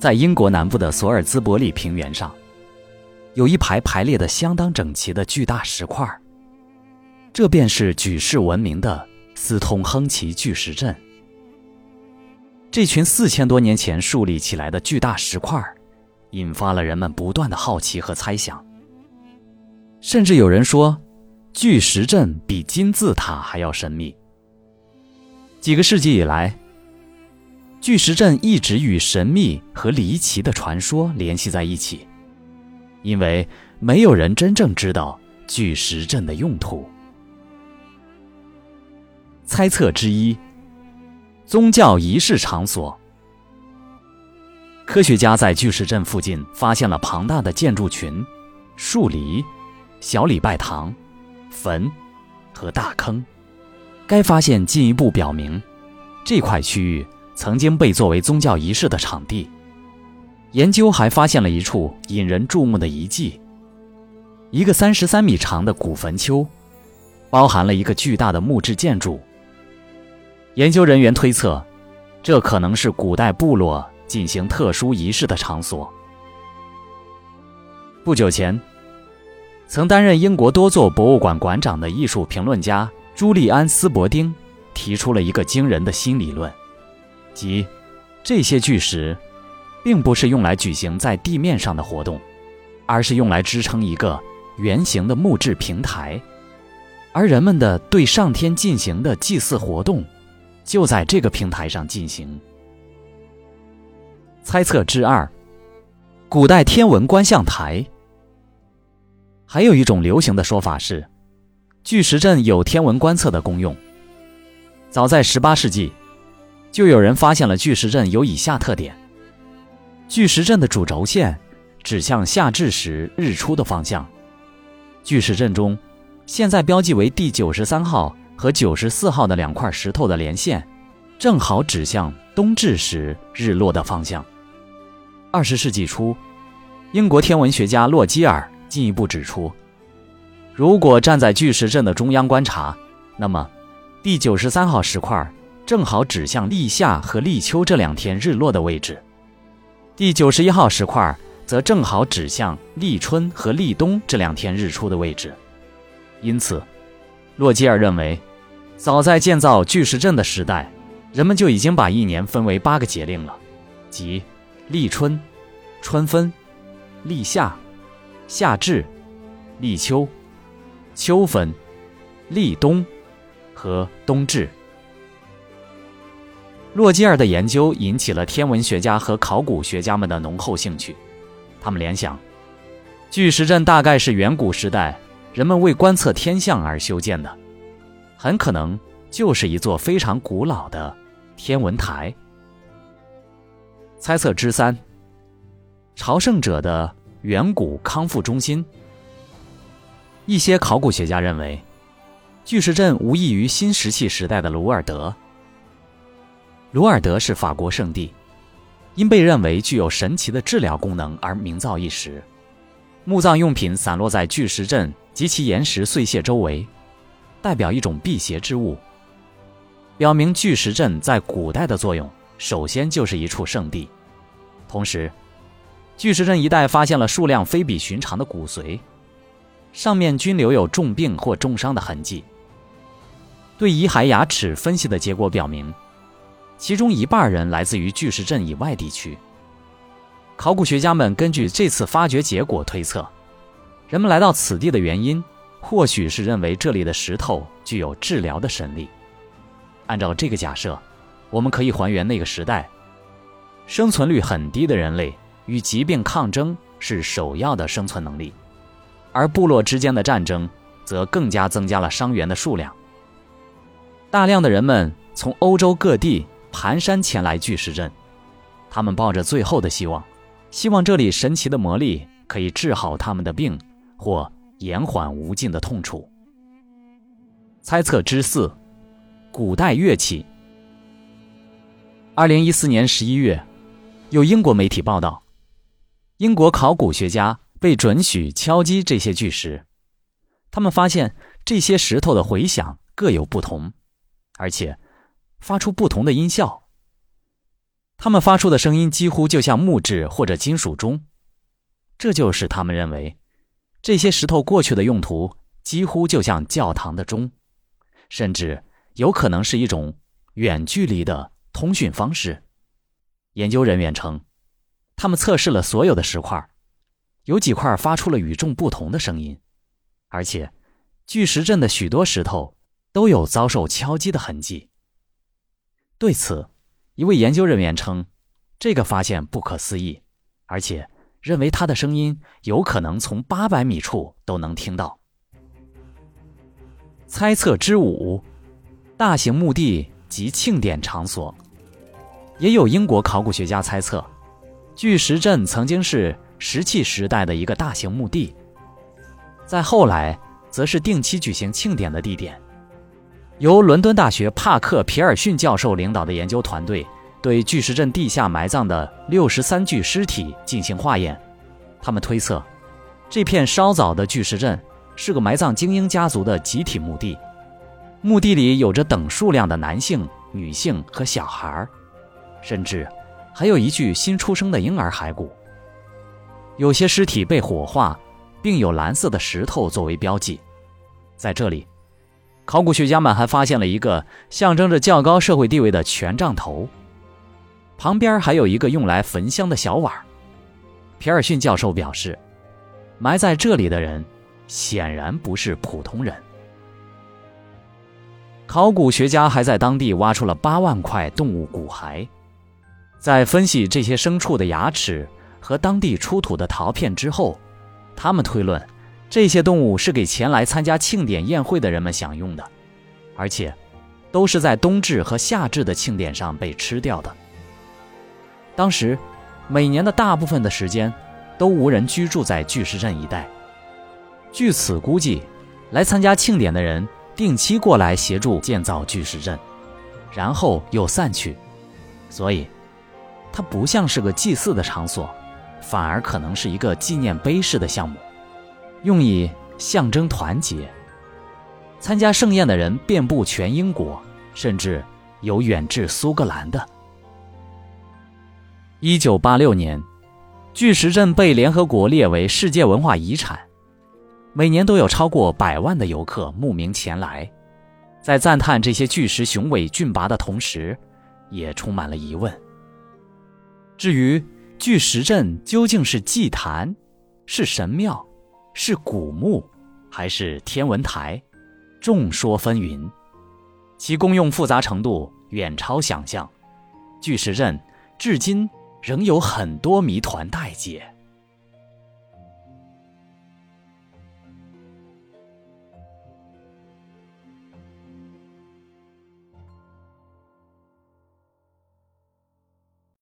在英国南部的索尔兹伯里平原上，有一排排列的相当整齐的巨大石块这便是举世闻名的斯通亨奇巨石阵。这群四千多年前树立起来的巨大石块引发了人们不断的好奇和猜想。甚至有人说，巨石阵比金字塔还要神秘。几个世纪以来，巨石阵一直与神秘和离奇的传说联系在一起，因为没有人真正知道巨石阵的用途。猜测之一：宗教仪式场所。科学家在巨石阵附近发现了庞大的建筑群、树篱。小礼拜堂、坟和大坑，该发现进一步表明，这块区域曾经被作为宗教仪式的场地。研究还发现了一处引人注目的遗迹：一个三十三米长的古坟丘，包含了一个巨大的木质建筑。研究人员推测，这可能是古代部落进行特殊仪式的场所。不久前。曾担任英国多座博物馆馆长的艺术评论家朱利安·斯伯丁提出了一个惊人的新理论，即这些巨石并不是用来举行在地面上的活动，而是用来支撑一个圆形的木质平台，而人们的对上天进行的祭祀活动就在这个平台上进行。猜测之二：古代天文观象台。还有一种流行的说法是，巨石阵有天文观测的功用。早在18世纪，就有人发现了巨石阵有以下特点：巨石阵的主轴线指向夏至时日出的方向。巨石阵中，现在标记为第九十三号和九十四号的两块石头的连线，正好指向冬至时日落的方向。20世纪初，英国天文学家洛基尔。进一步指出，如果站在巨石阵的中央观察，那么第九十三号石块正好指向立夏和立秋这两天日落的位置，第九十一号石块则正好指向立春和立冬这两天日出的位置。因此，洛基尔认为，早在建造巨石阵的时代，人们就已经把一年分为八个节令了，即立春、春分、立夏。夏至、立秋、秋分、立冬和冬至。洛基尔的研究引起了天文学家和考古学家们的浓厚兴趣。他们联想，巨石阵大概是远古时代人们为观测天象而修建的，很可能就是一座非常古老的天文台。猜测之三：朝圣者的。远古康复中心。一些考古学家认为，巨石阵无异于新石器时代的鲁尔德。鲁尔德是法国圣地，因被认为具有神奇的治疗功能而名噪一时。墓葬用品散落在巨石阵及其岩石碎屑周围，代表一种辟邪之物，表明巨石阵在古代的作用首先就是一处圣地，同时。巨石阵一带发现了数量非比寻常的骨髓，上面均留有重病或重伤的痕迹。对遗骸牙齿分析的结果表明，其中一半人来自于巨石阵以外地区。考古学家们根据这次发掘结果推测，人们来到此地的原因，或许是认为这里的石头具有治疗的神力。按照这个假设，我们可以还原那个时代生存率很低的人类。与疾病抗争是首要的生存能力，而部落之间的战争则更加增加了伤员的数量。大量的人们从欧洲各地蹒跚前来巨石阵，他们抱着最后的希望，希望这里神奇的魔力可以治好他们的病，或延缓无尽的痛楚。猜测之四：古代乐器。二零一四年十一月，有英国媒体报道。英国考古学家被准许敲击这些巨石，他们发现这些石头的回响各有不同，而且发出不同的音效。他们发出的声音几乎就像木质或者金属钟，这就使他们认为，这些石头过去的用途几乎就像教堂的钟，甚至有可能是一种远距离的通讯方式。研究人员称，他们测试了所有的石块，有几块发出了与众不同的声音，而且巨石阵的许多石头都有遭受敲击的痕迹。对此，一位研究人员称，这个发现不可思议，而且认为它的声音有可能从八百米处都能听到。猜测之五：大型墓地及庆典场所。也有英国考古学家猜测，巨石阵曾经是石器时代的一个大型墓地，在后来则是定期举行庆典的地点。由伦敦大学帕克·皮尔逊教授领导的研究团队对巨石阵地下埋葬的六十三具尸体进行化验。他们推测，这片稍早的巨石阵是个埋葬精英家族的集体墓地，墓地里有着等数量的男性、女性和小孩甚至还有一具新出生的婴儿骸骨。有些尸体被火化，并有蓝色的石头作为标记。在这里。考古学家们还发现了一个象征着较高社会地位的权杖头，旁边还有一个用来焚香的小碗。皮尔逊教授表示，埋在这里的人显然不是普通人。考古学家还在当地挖出了八万块动物骨骸，在分析这些牲畜的牙齿和当地出土的陶片之后，他们推论。这些动物是给前来参加庆典宴会的人们享用的，而且都是在冬至和夏至的庆典上被吃掉的。当时，每年的大部分的时间都无人居住在巨石阵一带。据此估计，来参加庆典的人定期过来协助建造巨石阵，然后又散去，所以它不像是个祭祀的场所，反而可能是一个纪念碑式的项目。用以象征团结。参加盛宴的人遍布全英国，甚至有远至苏格兰的。一九八六年，巨石阵被联合国列为世界文化遗产，每年都有超过百万的游客慕名前来。在赞叹这些巨石雄伟峻拔的同时，也充满了疑问。至于巨石阵究竟是祭坛，是神庙？是古墓，还是天文台？众说纷纭，其功用复杂程度远超想象。巨石阵至今仍有很多谜团待解。